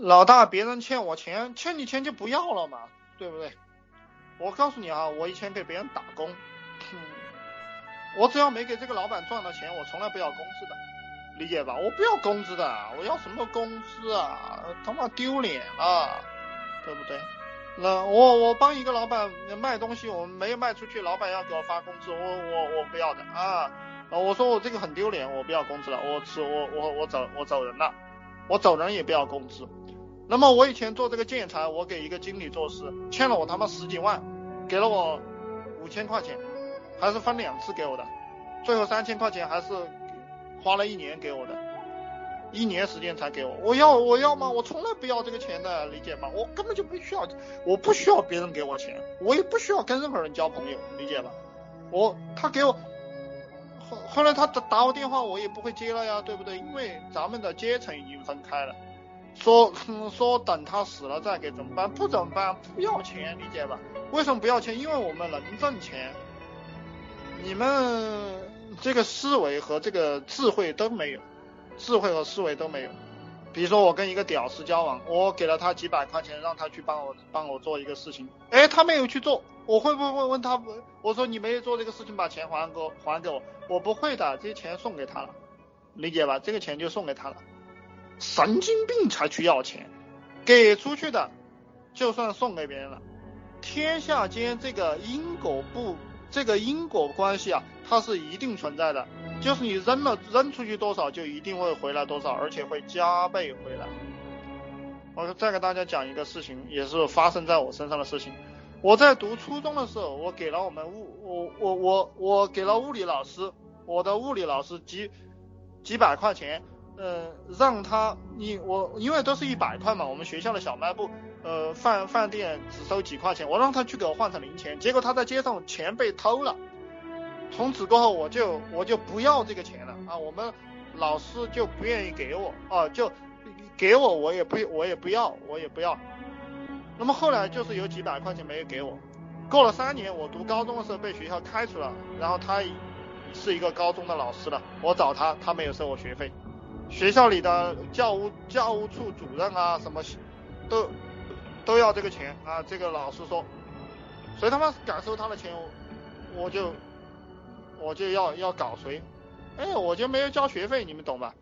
老大，别人欠我钱，欠你钱就不要了嘛，对不对？我告诉你啊，我以前给别人打工，我只要没给这个老板赚到钱，我从来不要工资的，理解吧？我不要工资的，我要什么工资啊？他妈丢脸啊，对不对？那我我帮一个老板卖东西，我没有卖出去，老板要给我发工资，我我我不要的啊！我说我这个很丢脸，我不要工资了，我吃我我我走我走人了，我走人也不要工资。那么我以前做这个建材，我给一个经理做事，欠了我他妈十几万，给了我五千块钱，还是分两次给我的，最后三千块钱还是花了一年给我的，一年时间才给我。我要我要吗？我从来不要这个钱的，理解吗？我根本就不需要，我不需要别人给我钱，我也不需要跟任何人交朋友，理解吧？我他给我后来他打打我电话，我也不会接了呀，对不对？因为咱们的阶层已经分开了。说说等他死了再给怎么办？不怎么办？不要钱，理解吧？为什么不要钱？因为我们能挣钱，你们这个思维和这个智慧都没有，智慧和思维都没有。比如说我跟一个屌丝交往，我给了他几百块钱，让他去帮我帮我做一个事情，哎，他没有去做，我会不会问他？我说你没有做这个事情，把钱还给我，还给我，我不会的，这些钱送给他了，理解吧？这个钱就送给他了。神经病才去要钱，给出去的就算送给别人了。天下间这个因果不，这个因果关系啊，它是一定存在的。就是你扔了扔出去多少，就一定会回来多少，而且会加倍回来。我再给大家讲一个事情，也是发生在我身上的事情。我在读初中的时候，我给了我们物，我我我我给了物理老师，我的物理老师几几百块钱。呃，让他你我，因为都是一百块嘛，我们学校的小卖部，呃，饭饭店只收几块钱，我让他去给我换成零钱，结果他在街上钱被偷了，从此过后我就我就不要这个钱了。啊，我们老师就不愿意给我。啊，就给我我也不我也不要我也不要，那么后来就是有几百块钱没有给我，过了三年，我读高中的时候被学校开除了，然后他是一个高中的老师了，我找他，他没有收我学费。学校里的教务教务处主任啊，什么都都要这个钱。啊。这个老师说，谁他妈敢收他的钱，我就我就要要搞谁。哎，我就没有交学费，你们懂吧？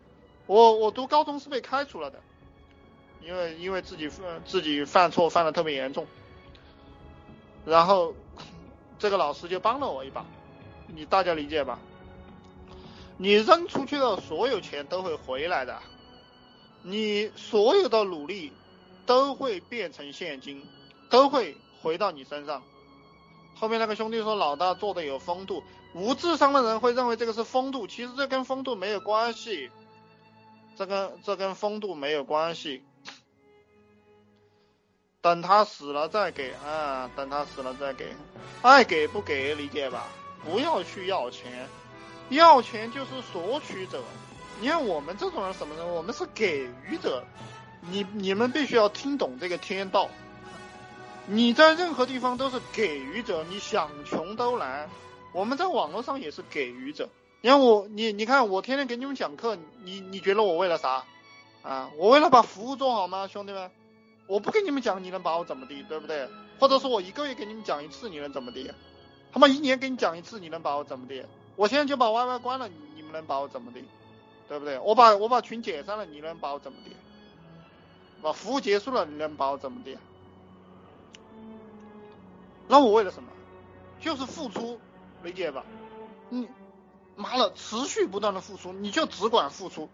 我我读高中是被开除了的，因为因为自己自己犯错犯的特别严重，然后这个老师就帮了我一把，你大家理解吧？你扔出去的所有钱都会回来的，你所有的努力都会变成现金，都会回到你身上。后面那个兄弟说老大做的有风度，无智商的人会认为这个是风度，其实这跟风度没有关系，这跟这跟风度没有关系。等他死了再给啊，等他死了再给，爱给不给理解吧，不要去要钱。要钱就是索取者，你看我们这种人什么人？我们是给予者。你你们必须要听懂这个天道。你在任何地方都是给予者，你想穷都难。我们在网络上也是给予者。你看我，你你看我天天给你们讲课，你你觉得我为了啥？啊，我为了把服务做好吗，兄弟们？我不跟你们讲，你能把我怎么地，对不对？或者说我一个月给你们讲一次，你能怎么地？他妈一年给你讲一次，你能把我怎么地？我现在就把 YY 关了，你你们能把我怎么的？对不对？我把我把群解散了，你能把我怎么的？把服务结束了，你能把我怎么的？那我为了什么？就是付出，理解吧？你妈了，持续不断的付出，你就只管付出，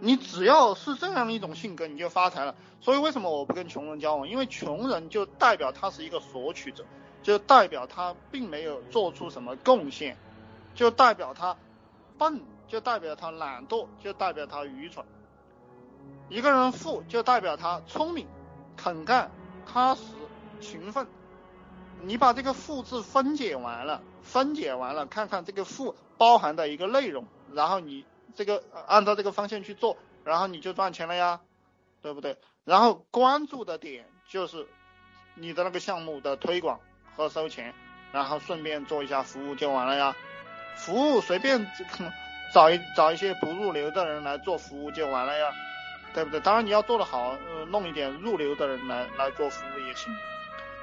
你只要是这样的一种性格，你就发财了。所以为什么我不跟穷人交往？因为穷人就代表他是一个索取者，就代表他并没有做出什么贡献。就代表他笨，就代表他懒惰，就代表他愚蠢。一个人富，就代表他聪明、肯干、踏实、勤奋。你把这个“富”字分解完了，分解完了，看看这个“富”包含的一个内容，然后你这个按照这个方向去做，然后你就赚钱了呀，对不对？然后关注的点就是你的那个项目的推广和收钱，然后顺便做一下服务就完了呀。服务随便找一找一些不入流的人来做服务就完了呀，对不对？当然你要做得好，呃，弄一点入流的人来来做服务也行。